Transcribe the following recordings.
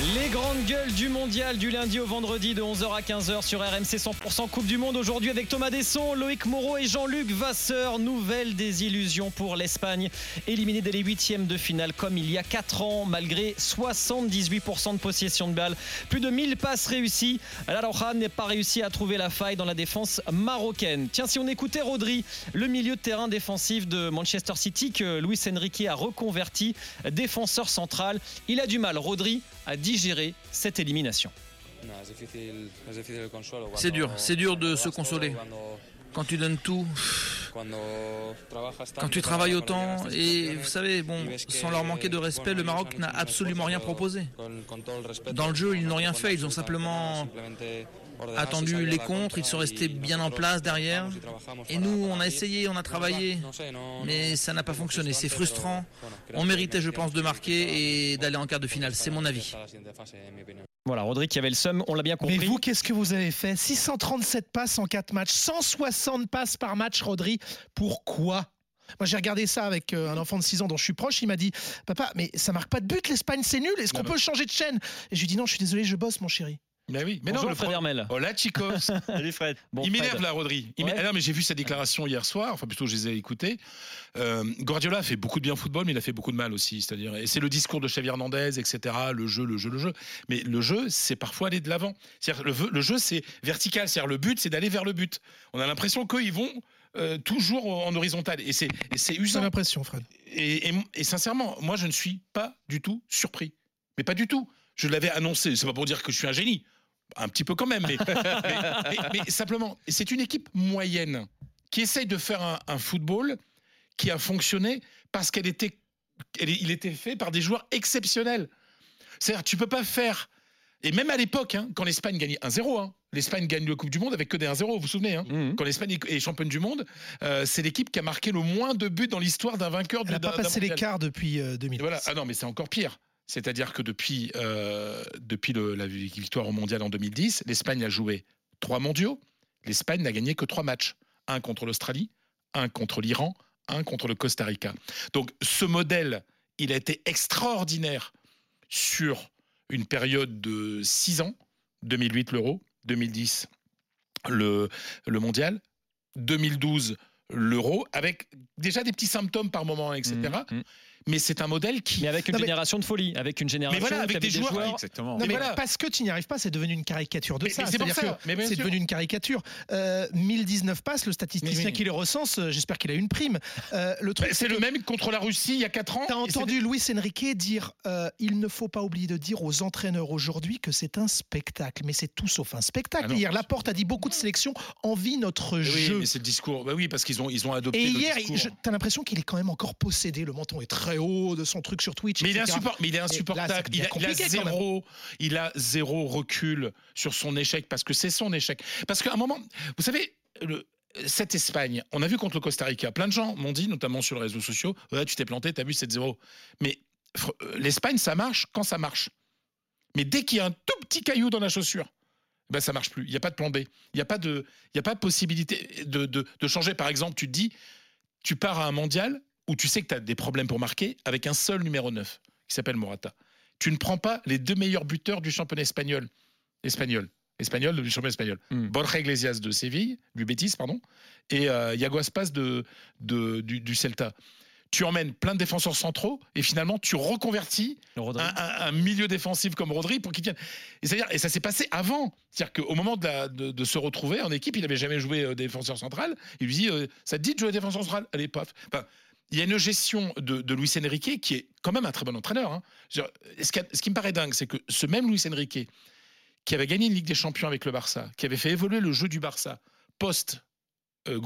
Les grandes gueules du mondial du lundi au vendredi de 11h à 15h sur RMC 100% Coupe du Monde aujourd'hui avec Thomas Desson, Loïc Moreau et Jean-Luc Vasseur. Nouvelle désillusion pour l'Espagne, éliminée dès les huitièmes de finale comme il y a 4 ans malgré 78% de possession de balle. Plus de 1000 passes réussies. La Roja n'est pas réussi à trouver la faille dans la défense marocaine. Tiens, si on écoutait Rodri, le milieu de terrain défensif de Manchester City que Luis Enrique a reconverti défenseur central, il a du mal, Rodri, à digérer cette élimination. C'est dur, c'est dur de se consoler. Quand tu donnes tout, quand tu travailles autant, et vous savez, bon, sans leur manquer de respect, le Maroc n'a absolument rien proposé. Dans le jeu, ils n'ont rien fait, ils ont simplement attendu les contres, ils sont restés bien en place derrière. Et nous, on a essayé, on a travaillé, mais ça n'a pas fonctionné. C'est frustrant. On méritait, je pense, de marquer et d'aller en quart de finale. C'est mon avis. Voilà, Rodri qui avait le seum, on l'a bien compris. Mais vous, qu'est-ce que vous avez fait? 637 passes en 4 matchs, 160 passes par match, Rodri. Pourquoi? Moi, j'ai regardé ça avec euh, un enfant de 6 ans dont je suis proche. Il m'a dit Papa, mais ça marque pas de but, l'Espagne, c'est nul. Est-ce qu'on peut changer de chaîne? Et je lui ai dit Non, je suis désolé, je bosse, mon chéri. Mais oui, mais Bonjour, non, le Fred pro- Hermel. Hola chicos. Salut Fred. Bon, il m'énerve là, Rodri. Il Ouais. m'é- Ah non, mais j'ai vu sa déclaration hier soir. Enfin, plutôt, je les ai écoutées. Euh, Guardiola a fait beaucoup de bien au football, mais il a fait beaucoup de mal aussi. C'est-à-dire, et c'est le discours de Xavi Hernandez, etc. Le jeu, le jeu, le jeu. Mais le jeu, c'est parfois aller de l'avant. C'est-à-dire, le, le jeu, c'est vertical. C'est-à-dire, le but, c'est d'aller vers le but. On a l'impression qu'ils vont euh, toujours en horizontal. Et c'est, et c'est usant. l'impression, Fred. Et, et- et sincèrement, moi, je ne suis pas du tout surpris. Mais pas du tout. Je l'avais annoncé. C'est pas pour dire que je suis un génie. Un petit peu quand même. Mais, mais- mais- mais simplement, c'est une équipe moyenne qui essaye de faire un, un football qui a fonctionné parce qu'elle était, elle il était fait par des joueurs exceptionnels. C'est-à-dire, tu peux pas faire. Et même à l'époque, hein, quand l'Espagne gagnait 1-0, hein, l'Espagne gagne le Coupe du Monde avec que des 1-0, vous vous souvenez hein Mhm. Quand l'Espagne est championne du monde, euh, c'est l'équipe qui a marqué le moins de buts dans l'histoire d'un vainqueur de Elle n'a pas passé mondial. l'écart depuis euh, 2000. Et Voilà. Ah non, mais c'est encore pire. C'est-à-dire que depuis, euh, la victoire au mondial en 2010, l'Espagne a joué trois mondiaux. L'Espagne n'a gagné que trois matchs. Un contre l'Australie, un contre l'Iran, un contre le Costa Rica. Donc ce modèle, il a été extraordinaire sur une période de six ans. 2008 l'Euro, 2010 le, mondial, 2012 l'Euro, avec déjà des petits symptômes par moment, etc. Mais c'est un modèle qui... Mais avec une Non, mais- génération de folie, avec une génération voilà, où avec des joueurs- Exactement. Non, Mais mais voilà. parce que tu n'y arrives pas, c'est devenu une caricature de Mais- ça. mais c'est pour ça. Mais C'est devenu une caricature. Euh, 1019 passes, le statisticien Mais oui. qui les recense, euh, j'espère qu'il a une prime. Euh, le truc, c'est le même contre la Russie il y a 4 ans. T'as entendu Luis Enrique dire euh, il ne faut pas oublier de dire aux entraîneurs aujourd'hui que c'est un spectacle, mais c'est tout sauf un spectacle. Ah non. Hier, Laporte a dit beaucoup de sélections envie notre Oui, jeu. mais c'est le discours. Bah oui, parce qu'ils ont, ils ont adopté Et le hier, t'as l'impression qu'il est quand même encore possédé. Le menton est très haut de son truc sur Twitch. Mais il, est etc. insupport- mais il est là, insupportable. il, a, il zéro, il a zéro recul sur son échec parce que c'est son échec. Parce qu'à un moment, vous savez, le- cette Espagne, on a vu contre le Costa Rica, plein de gens m'ont dit, notamment sur les réseaux sociaux, tu t'es planté, t'as vu 7-0. Mais euh, l'Espagne, ça marche quand ça marche. Mais dès qu'il y a un tout petit caillou dans la chaussure, ben ça marche plus. Il n'y a pas de plan B. Il n'y a pas de, il y a pas de possibilité de, de- de changer. Par exemple, tu te dis, tu pars à un mondial où tu sais que tu as des problèmes pour marquer avec un seul numéro 9 qui s'appelle Morata. Tu ne prends pas les deux meilleurs buteurs du championnat espagnol. Espagnol. Espagnol du championnat espagnol. Hmm. Borja Iglesias de Séville, du Betis, pardon, et euh, Iago Aspas de, de- du, du Celta. Tu emmènes plein de défenseurs centraux et finalement tu reconvertis un, un- un milieu défensif comme Rodri pour qu'il tienne. Et, c'est-à-dire- et ça s'est passé avant. C'est-à-dire qu'au moment de, la- de- de se retrouver en équipe, il n'avait jamais joué euh, défenseur central. Il lui dit euh, Ça te dit de jouer défenseur central? Allez, paf. Enfin, il y a une gestion de, Luis Enrique qui est quand même un très bon entraîneur. hein. Ce, qui ce qui me paraît dingue, c'est que ce même Luis Enrique, qui avait gagné une Ligue des Champions avec le Barça, qui avait fait évoluer le jeu du Barça post euh,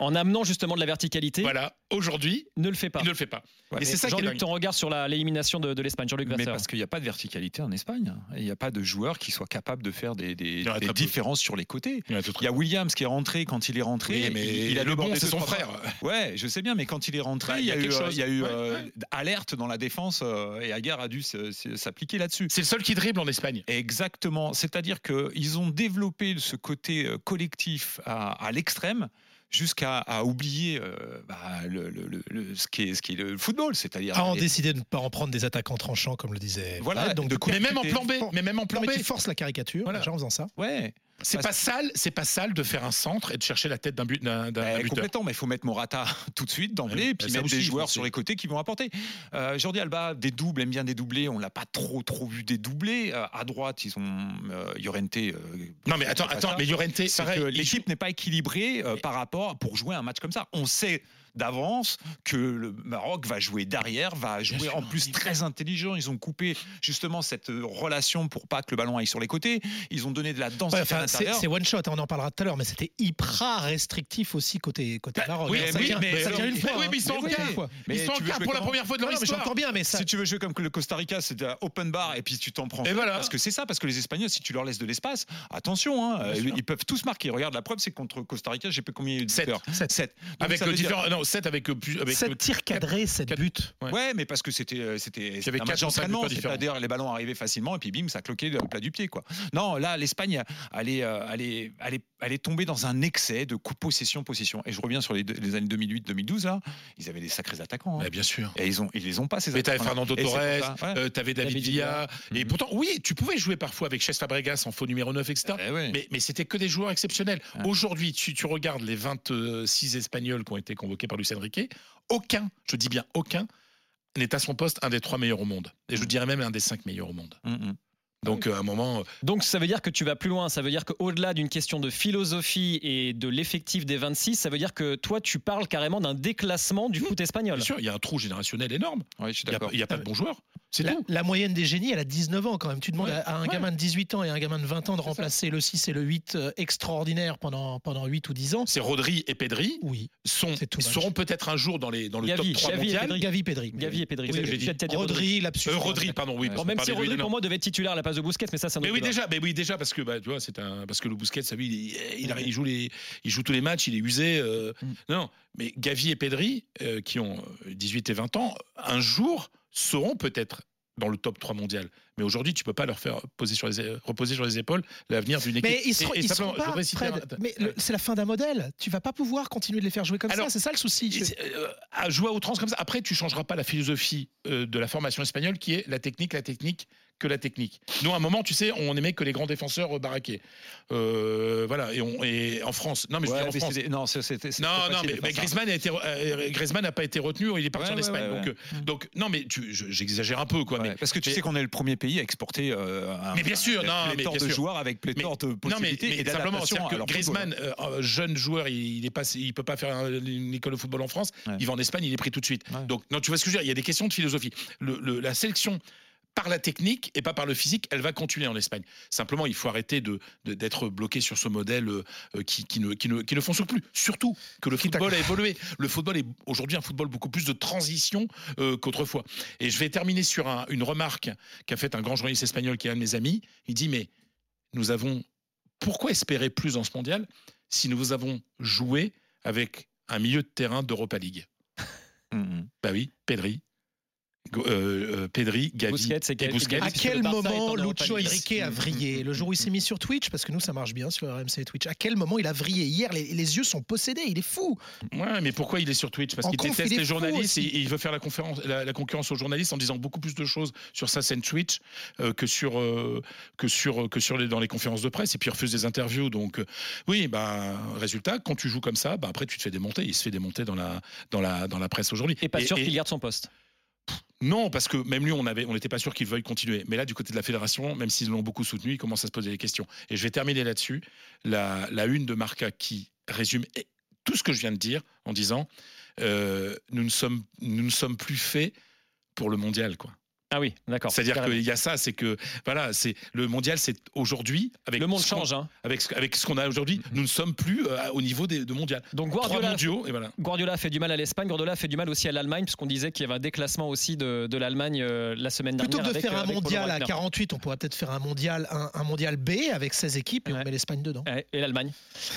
En amenant justement de la verticalité, voilà, aujourd'hui, ne le fait pas. il ne le fait pas. Ouais, et c'est ça Jean-Luc, ton regard sur la- l'élimination de, de l'Espagne, Jean-Luc Mais parce qu'il n'y a pas de verticalité en Espagne. Il n'y a pas de joueur qui soit capable de faire des, des- peu. différences sur les côtés. Il y a tout Il y a Williams qui est rentré quand il est rentré. Oui, mais il, il a le bon, c'est son frère. Ouais, je sais bien, mais quand il est rentré, Bah, il y a, eu, quelque euh, chose. il y a eu Ouais, euh, ouais. alerte dans la défense euh, et Aguerre a dû s'appliquer là-dessus. C'est le seul qui dribble en Espagne. Exactement. C'est-à-dire qu'ils ont développé ce côté collectif à, à l'extrême jusqu'à à oublier euh, bah, le, le- le- ce, qui est, ce qui est le football, c'est-à-dire. On les- décidé de ne pas en prendre des attaquants tranchants, comme le disait. Voilà, Fred, donc de Mais même en plan B, mais même en plan B, forces la caricature Voilà. déjà en faisant ça. Ouais, c'est pas sale, c'est pas sale de faire un centre et de chercher la tête d'un but d'un Eh, buteur. complètement, mais il faut mettre Morata tout de suite d'emblée, et puis mettre aussi, des joueurs sur les côtés qui vont apporter. Euh, Jordi Alba, des doubles, aime bien des doublés. On l'a pas trop trop vu des doublés. Euh, à droite, ils ont euh, Llorente. euh, Non mais attends, attends, ça. mais Llorente, C'est que joue- l'équipe n'est pas équilibrée par rapport pour jouer un match comme ça. On sait d'avance que le Maroc va jouer derrière, va jouer en plus très intelligent. Ils ont coupé justement cette euh, relation pour pas que le ballon aille sur les côtés. Ils ont donné de la densité Ouais, à enfin, l'intérieur. c'est one shot, hein, on en parlera tout à l'heure, mais c'était hyper restrictif aussi côté, côté Bah, Maroc. oui, ça oui, tient, mais- ça tient une fois. oui, hein. mais ils sont en. Mais Ils sont en jouer pour la première fois de leur Non, histoire. j'entends bien, mais ça. Si tu veux jouer comme le Costa Rica, c'est open bar et puis tu t'en prends. Et fort, voilà. Parce que c'est ça, parce que les Espagnols, si tu leur laisses de l'espace, attention, hein, euh, sûr. ils peuvent tous marquer. Regarde, la preuve, c'est contre Costa Rica, j'ai pas combien il y a eu de Sept. buteurs Sept. 7. Avec le différent, non, 7 avec euh, plus, avec 7 le- tirs cadrés, 7 quatre- buts. Ouais. Ouais, mais parce que c'était euh, c'était un match d'entraînement, c'est-à-dire les ballons arrivaient facilement et puis bim, ça cloquait le plat du pied quoi. Non, là l'Espagne elle est, euh, elle est, elle est, elle est tombée dans un excès de coup possession possession. Et je reviens sur les, deux- les années 2008-2012 là, ils avaient des sacrés attaquants. hein. Bien sûr. Et ils ont, ils les ont pas ces Mais t'avais attaquants. Fernando Torres, ouais. euh, t'avais David, David Villa, et Mhm. pourtant, oui, tu pouvais jouer parfois avec Chess Fabregas en faux numéro 9, etc. Eh ouais. Mais, mais c'était que des joueurs exceptionnels. Aujourd'hui, tu, tu regardes les 26 Espagnols qui ont été convoqués par Luis Enrique, aucun, je dis bien aucun, n'est à son poste un des trois meilleurs au monde. Et je dirais même un des cinq meilleurs au monde. Mm, mm. Donc, euh, à un moment, euh, Donc ça veut dire que tu vas plus loin, ça veut dire qu'au-delà d'une question de philosophie et de l'effectif des 26, ça veut dire que toi tu parles carrément d'un déclassement du foot espagnol. bien sûr, il y a un trou générationnel énorme. Ouais, je suis Il n'y a, d'accord. il y a pas de bons joueurs. C'est La, tout. la moyenne des génies, elle a 19 ans quand même. Tu demandes Ouais, à, un ouais. gamin de 18 ans et à un gamin de 20 ans de ça. remplacer le 6 et le 8 euh, extraordinaire pendant, pendant 8 ou 10 ans. C'est Rodri et Pedri Oui. sont, seront peut-être un jour dans, les, dans le Gavi, top 3 Gavi et mondial. Pedri. Gavi, Pedri. Gavi et Pedri. Oui, dit Rodri, lapsus. Euh, Rodri, pardon, oui. Bon, même si Rodri pour moi devait être titulaire à la place de Busquets, mais ça c'est un Mais oui débat. déjà, mais oui déjà parce que bah, tu vois c'est un parce que le Busquets, ça, il, il, il, il joue les, il joue tous les matchs, il est usé. euh, Mm. Non, mais Gavi et Pedri euh, qui ont euh, 18 et 20 ans, un jour seront peut-être dans le top 3 mondial. Mais aujourd'hui, tu peux pas leur faire poser sur les, reposer sur les épaules l'avenir d'une équipe. Mais ils seront, Et- et ils simplement, seront je pas, Fred, un- mais le- c'est la fin d'un modèle. Tu vas pas pouvoir continuer de les faire jouer comme Alors, ça. C'est ça le souci. Euh, à jouer à outrance comme ça. Après, tu changeras pas la philosophie euh, de la formation espagnole qui est la technique, la technique, que la technique. Nous, à un moment, tu sais, on aimait que les grands défenseurs euh, baraquaient. Euh, voilà, et, on, et en France. Non, mais je veux Ouais, dire en mais France. c'était- non, c'était- c'était Non, mais, mais ça. Griezmann a été, euh, Griezmann n'a pas été retenu, il est parti Ouais, en ouais, Espagne. ouais, donc, euh, non, mais tu- je- j'exagère un peu, quoi. Ouais, mais, parce que tu mais- sais qu'on est le premier pays à exporter euh, un, Mais bien sûr, un non, mais pléthore bien de sûr. joueurs avec pléthore de non, mais, possibilités mais et simplement, à que. Griezmann, euh, euh, jeune joueur, il, il peut pas faire un- une école de football en France. Ouais. Il va en Espagne, il est pris tout de suite. Ouais. Donc, non, tu vois ce que je veux dire Il y a des questions de philosophie. Le- le- la sélection par la technique et pas par le physique, elle va continuer en Espagne. Simplement, il faut arrêter de de- d'être bloqué sur ce modèle euh, euh, qui, qui ne, qui, ne, qui ne fonctionne plus. Surtout que le football a évolué. Le football est aujourd'hui un football beaucoup plus de transition euh, qu'autrefois. Et je vais terminer sur un- une remarque qu'a faite un grand journaliste espagnol qui est un de mes amis. Il dit mais nous avons pourquoi espérer plus dans ce mondial si nous avons joué avec un milieu de terrain d'Europa League? Mhm. Bah oui, Pedri, euh, euh, Pedri, Gavi Busquets, c'est et. À quel moment Lucho. Enrique a vrillé Le jour où il s'est mis sur Twitch, parce que nous ça marche bien sur RMC et Twitch. À quel moment il a vrillé Hier, les, les yeux sont possédés. Il est fou. Ouais, mais pourquoi il est sur Twitch? Parce qu'il déteste les journalistes et, il veut faire la, conférence, la, la concurrence aux journalistes en disant beaucoup plus de choses sur sa scène Twitch euh, que sur euh, que sur que sur les dans les conférences de presse et puis il refuse des interviews. Donc euh, oui, bah résultat, quand tu joues comme ça, bah après tu te fais démonter. Il se fait démonter dans la dans la dans la presse aujourd'hui. Et pas sûr qu'il garde son poste. Non, parce que même lui, on n'était pas sûr qu'il veuille continuer. Mais là, du côté de la fédération, même s'ils l'ont beaucoup soutenu, il commence à se poser des questions. Et je vais terminer là-dessus. La, une de Marca qui résume tout ce que je viens de dire en disant euh, nous ne sommes, nous ne sommes plus faits pour le mondial, quoi. Ah oui, d'accord. C'est-à-dire qu'il y a ça, c'est que voilà, c'est le mondial, c'est aujourd'hui avec Le monde ce qu'on- change. hein. avec ce- avec ce qu'on a aujourd'hui, nous ne sommes plus euh, au niveau des, de mondial. Donc Guardiola, mondiaux et voilà. Guardiola fait du mal à l'Espagne, Guardiola fait du mal aussi à l'Allemagne, puisqu'on disait qu'il y avait un déclassement aussi de, de l'Allemagne euh, la semaine dernière. Plutôt que de avec, faire euh, un mondial à Breitner. 48, on pourrait peut-être faire un mondial, un, un mondial B avec 16 équipes et on met l'Espagne dedans. Ouais, Et l'Allemagne.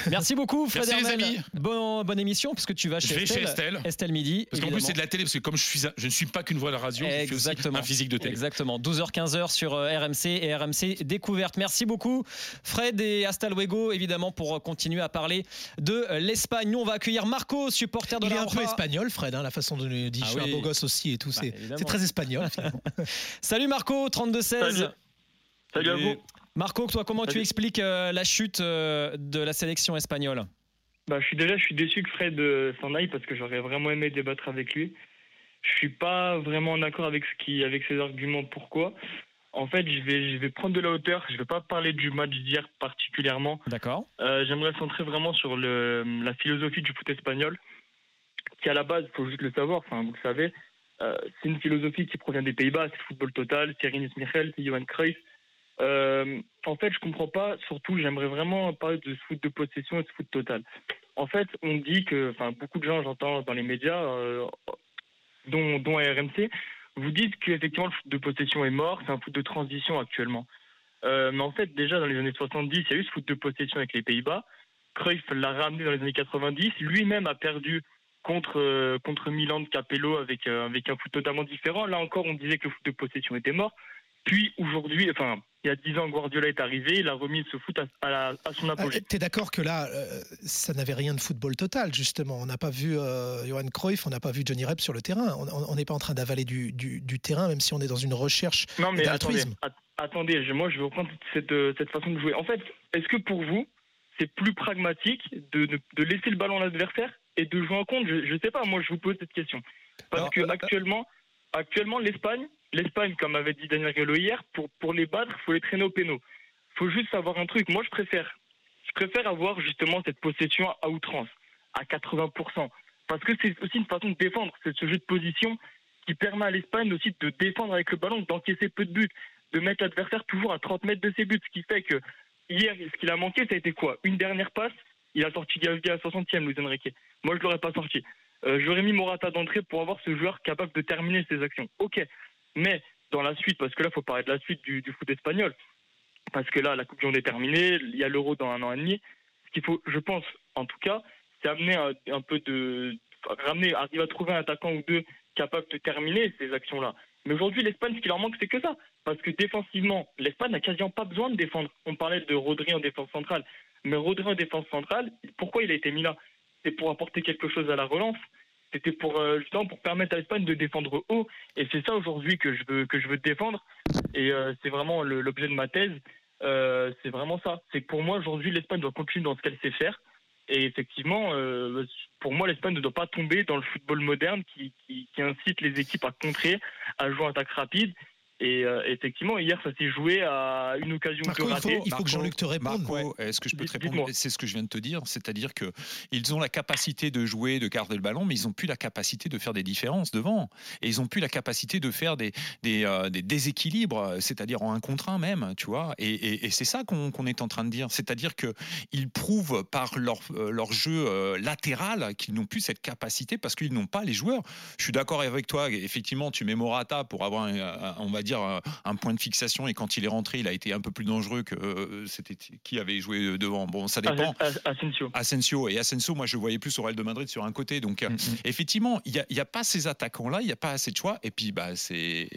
Merci beaucoup, Fred Merci, les amis. Bon, bonne émission, puisque tu vas Je chez vais Estelle. chez Estelle. Estelle Midi. Parce qu'en plus, c'est de la télé, parce que comme je, suis, je ne suis pas qu'une voix à la radio, je suis aussi Exactement. un physique magique de télé. Exactement. 12h-15h sur euh, RMC et RMC Découverte. Merci beaucoup, Fred et hasta luego, évidemment, pour continuer à parler de l'Espagne. Nous, on va accueillir Marco, supporter de Il est la un peu espagnol, Fred, hein, la façon de nous dire. Ah je suis un beau gosse aussi et tout. Bah, c'est très espagnol. finalement. Salut Marco, 32-16. Salut. Salut à vous. Marco, toi, comment tu expliques euh, la chute euh, de la sélection espagnole? Bah, je suis déjà, je suis déçu que Fred euh, s'en aille parce que j'aurais vraiment aimé débattre avec lui. Je suis pas vraiment d'accord avec ce qui, avec ses arguments. Pourquoi? En fait, je vais, je vais prendre de la hauteur. Je vais pas parler du match d'hier particulièrement. D'accord. Euh, J'aimerais centrer vraiment sur le, la philosophie du foot espagnol, qui à la base, faut juste le savoir. Enfin, vous le savez, euh, c'est une philosophie qui provient des Pays-Bas. C'est le football total. C'est Rinus Michel, c'est Johan Cruyff. Euh, en fait, je comprends pas. Surtout, j'aimerais vraiment parler de ce foot de possession et de ce foot total. En fait, on dit que, enfin, beaucoup de gens, j'entends dans les médias, euh, dont, dont RMC, vous dites qu'effectivement le foot de possession est mort. C'est un foot de transition actuellement. Euh, mais en fait, déjà dans les années 70, il y a eu ce foot de possession avec les Pays-Bas. Cruyff l'a ramené dans les années 90. Lui-même a perdu contre, euh, contre Milan de Capello avec, euh, avec un foot totalement différent. Là encore, on disait que le foot de possession était mort. Puis aujourd'hui, enfin, il y a 10 ans, Guardiola est arrivé, il a remis ce foot à, la- à son Ah, apogée. T'es d'accord que là, euh, ça n'avait rien de football total, justement. On n'a pas vu euh, Johan Cruyff, on n'a pas vu Johnny Rep sur le terrain. On- n'est pas en train d'avaler du, du- du terrain, même si on est dans une recherche. Non, mais attendez, d'altruisme. at- attendez, je- moi je vais reprendre cette, euh, cette façon de jouer. En fait, est-ce que pour vous, c'est plus pragmatique de, de, de laisser le ballon à l'adversaire et de jouer en contre Je ne sais pas, moi je vous pose cette question. Parce euh, actuellement, l'Espagne, l'Espagne, comme avait dit Daniel Gallo hier, pour, pour les battre, il faut les traîner au pénal. faut juste savoir un truc. Moi je préfère, je préfère avoir justement cette possession à outrance, à 80%. Parce que c'est aussi une façon de défendre. C'est ce jeu de position qui permet à l'Espagne aussi de défendre avec le ballon, d'encaisser peu de buts, de mettre l'adversaire toujours à 30 mètres de ses buts. Ce qui fait que hier, ce qu'il a manqué, ça a été quoi? Une dernière passe, il a sorti Gavi à la 60e, Luis Enrique. Moi, je l'aurais pas sorti. Euh, J'aurais mis Morata d'entrée pour avoir ce joueur capable de terminer ses actions. Ok, mais dans la suite, parce que là, il faut parler de la suite du, foot espagnol, parce que là, la Coupe du Monde est terminée, il y a l'Euro dans un an et demi. Ce qu'il faut, je pense, en tout cas, c'est amener un, un peu de, ramener, arriver à trouver un attaquant ou deux capable de terminer ces actions-là. Mais aujourd'hui, l'Espagne, ce qui leur manque, c'est que ça. Parce que défensivement, l'Espagne n'a quasiment pas besoin de défendre. On parlait de Rodri en défense centrale. Mais Rodri en défense centrale, pourquoi il a été mis là? Pour apporter quelque chose à la relance. C'était pour euh, justement pour permettre à l'Espagne de défendre haut. Et c'est ça aujourd'hui que je veux que je veux défendre. Et euh, c'est vraiment l'objet de ma thèse. Euh, c'est vraiment ça. C'est que pour moi aujourd'hui, l'Espagne doit continuer dans ce qu'elle sait faire. Et effectivement, pour moi, l'Espagne ne doit pas tomber dans le football moderne qui, qui, qui incite les équipes à contrer, à jouer en attaque rapide. Et euh, effectivement, hier, ça s'est joué à une occasion Marco, de il faut, il faut que Jean-Luc te réponde. Marco, est-ce que je peux te répondre? C'est ce que je viens de te dire, c'est-à-dire que ils ont la capacité de jouer, de garder le ballon, mais ils n'ont plus la capacité de faire des différences devant, et ils n'ont plus la capacité de faire des des, euh, des déséquilibres, c'est-à-dire en un contre un même, tu vois. Et, et- et c'est ça qu'on qu'on est en train de dire, c'est-à-dire que ils prouvent par leur euh, leur jeu euh, latéral qu'ils n'ont plus cette capacité parce qu'ils n'ont pas les joueurs. Je suis d'accord avec toi. Effectivement, tu mets Morata pour avoir, un- un- on va dire, un- un point de fixation. Et quand il est rentré, il a été un peu plus dangereux que euh, c'était qui avait joué devant. Bon, ça dépend. As- As- Asensio. Asensio et Asensio, moi je voyais plus au Real de Madrid sur un côté. Donc euh, Mm, mm. effectivement, il n'y a, il y a pas ces attaquants-là, il n'y a pas assez de choix. Et puis bah, c'est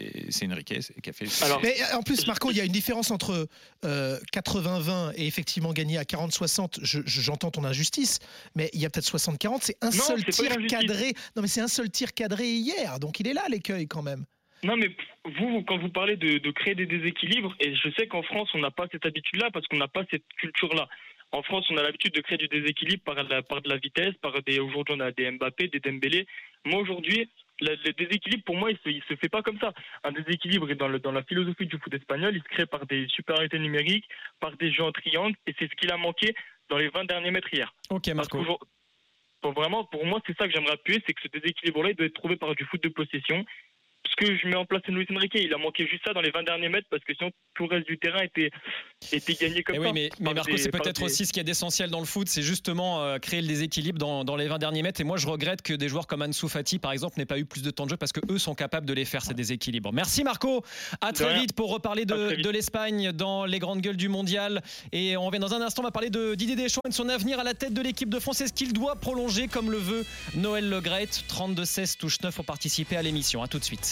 Enrique qui a fait. Alors, Mais euh, en plus, Marco, il y a une différence entre euh, 80-20 et effectivement gagner à 40-60. Je- je- J'entends ton injustice, mais il y a peut-être 60-40. C'est un Non, seul tir cadré. Non, mais c'est un seul tir cadré hier. Donc il est là, l'écueil, quand même. Non, mais vous, quand vous parlez de, de créer des déséquilibres, et je sais qu'en France, on n'a pas cette habitude-là parce qu'on n'a pas cette culture-là. En France, on a l'habitude de créer du déséquilibre par, la, par de la vitesse, par des. Aujourd'hui, on a des Mbappé, des Dembélé. Moi, aujourd'hui, le, déséquilibre, pour moi, il se, il se fait pas comme ça. Un déséquilibre est dans, le, dans la philosophie du foot espagnol, il se crée par des supériorités numériques, par des jeux en triangle, et c'est ce qu'il a manqué dans les 20 derniers mètres hier. Ok, Marco. pour vraiment, pour moi, c'est ça que j'aimerais appuyer, c'est que ce déséquilibre-là, il doit être trouvé par du foot de possession. Ce que je mets en place, Luis Enrique. Il a manqué juste ça dans les 20 derniers mètres parce que sinon, tout le reste du terrain était, était gagné comme Eh ça. oui, mais, Marco, c'est peut-être des- aussi ce qui est d'essentiel dans le foot, c'est justement euh, créer le déséquilibre dans, dans les 20 derniers mètres. Et moi, je regrette que des joueurs comme Ansu Fati, par exemple, n'aient pas eu plus de temps de jeu parce que eux sont capables de les faire, ces déséquilibres. Merci Marco. À très vite pour reparler de, l'Espagne dans les grandes gueules du mondial. Et on revient dans un instant, on va parler de Didier Deschamps et de son avenir à la tête de l'équipe de France. Est-ce qu'il doit prolonger comme le veut Noël Le Graët 32-16 touche 9 pour participer à l'émission. À tout de suite.